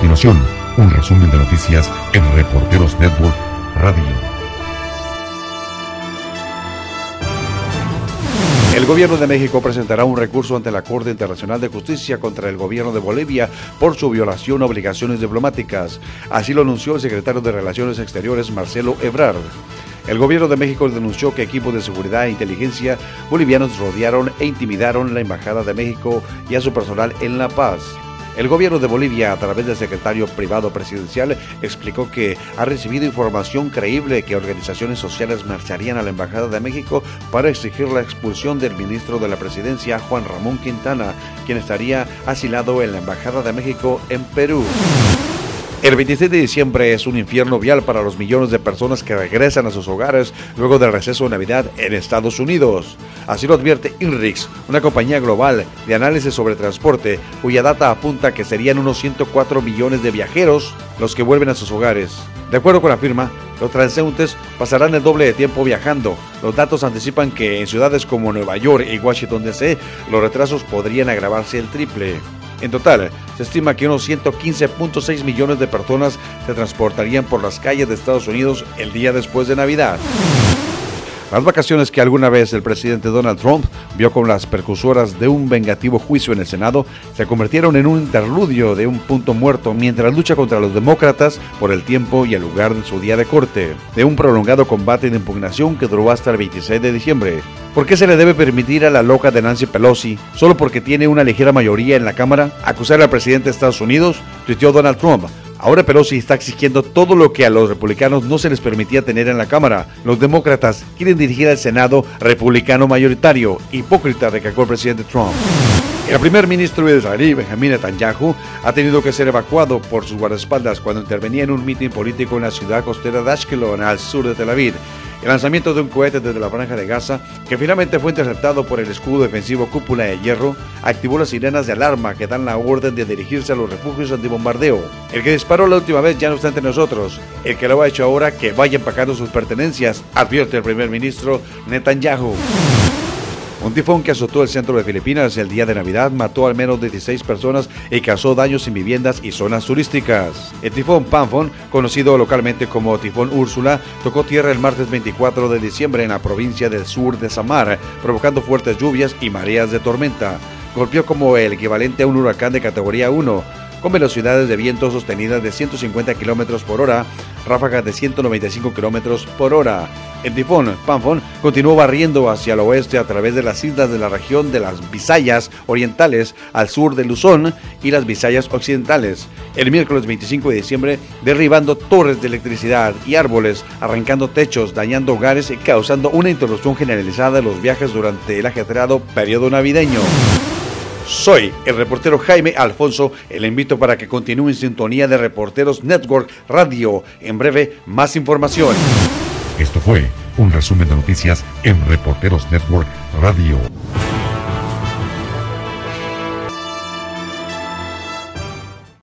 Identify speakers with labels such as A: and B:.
A: continuación, un resumen de noticias en Reporteros Network Radio.
B: El gobierno de México presentará un recurso ante la Corte Internacional de Justicia contra el gobierno de Bolivia por su violación a obligaciones diplomáticas. Así lo anunció el secretario de Relaciones Exteriores, Marcelo Ebrard. El gobierno de México denunció que equipos de seguridad e inteligencia bolivianos rodearon e intimidaron la Embajada de México y a su personal en La Paz. El gobierno de Bolivia, a través del secretario privado presidencial, explicó que ha recibido información creíble que organizaciones sociales marcharían a la Embajada de México para exigir la expulsión del ministro de la Presidencia, Juan Ramón Quintana, quien estaría asilado en la Embajada de México en Perú. El 26 de diciembre es un infierno vial para los millones de personas que regresan a sus hogares luego del receso de Navidad en Estados Unidos. Así lo advierte INRIX, una compañía global de análisis sobre transporte, cuya data apunta que serían unos 104 millones de viajeros los que vuelven a sus hogares. De acuerdo con la firma, los transeúntes pasarán el doble de tiempo viajando. Los datos anticipan que en ciudades como Nueva York y Washington DC, los retrasos podrían agravarse el triple. En total, se estima que unos 115.6 millones de personas se transportarían por las calles de Estados Unidos el día después de Navidad. Las vacaciones que alguna vez el presidente Donald Trump vio con las percusoras de un vengativo juicio en el Senado se convirtieron en un interludio de un punto muerto mientras lucha contra los demócratas por el tiempo y el lugar de su día de corte, de un prolongado combate de impugnación que duró hasta el 26 de diciembre. ¿Por qué se le debe permitir a la loca de Nancy Pelosi, solo porque tiene una ligera mayoría en la Cámara, acusar al presidente de Estados Unidos? Tuiteó Donald Trump. Ahora Pelosi está exigiendo todo lo que a los republicanos no se les permitía tener en la Cámara. Los demócratas quieren dirigir al Senado republicano mayoritario. Hipócrita, recalcó el presidente Trump. El primer ministro israelí, Benjamin Netanyahu, ha tenido que ser evacuado por sus guardaespaldas cuando intervenía en un mitin político en la ciudad costera de Ashkelon, al sur de Tel Aviv. El lanzamiento de un cohete desde la franja de Gaza, que finalmente fue interceptado por el escudo defensivo Cúpula de Hierro, activó las sirenas de alarma que dan la orden de dirigirse a los refugios antibombardeo. El que disparó la última vez ya no está entre nosotros. El que lo ha hecho ahora, que vaya empacando sus pertenencias, advierte el primer ministro Netanyahu. Un tifón que azotó el centro de Filipinas el día de Navidad mató al menos 16 personas y causó daños en viviendas y zonas turísticas. El tifón Pamphon, conocido localmente como tifón Úrsula, tocó tierra el martes 24 de diciembre en la provincia del sur de Samar, provocando fuertes lluvias y mareas de tormenta. Golpeó como el equivalente a un huracán de categoría 1, con velocidades de viento sostenidas de 150 km por hora, ráfagas de 195 km por hora. El tifón Pamphon continuó barriendo hacia el oeste a través de las islas de la región de las Bisayas orientales al sur de Luzón y las Bisayas occidentales. El miércoles 25 de diciembre, derribando torres de electricidad y árboles, arrancando techos, dañando hogares y causando una interrupción generalizada de los viajes durante el ajetreado periodo navideño. Soy el reportero Jaime Alfonso le invito para que continúe en sintonía de Reporteros Network Radio. En breve, más información.
A: Esto fue un resumen de noticias en Reporteros Network Radio.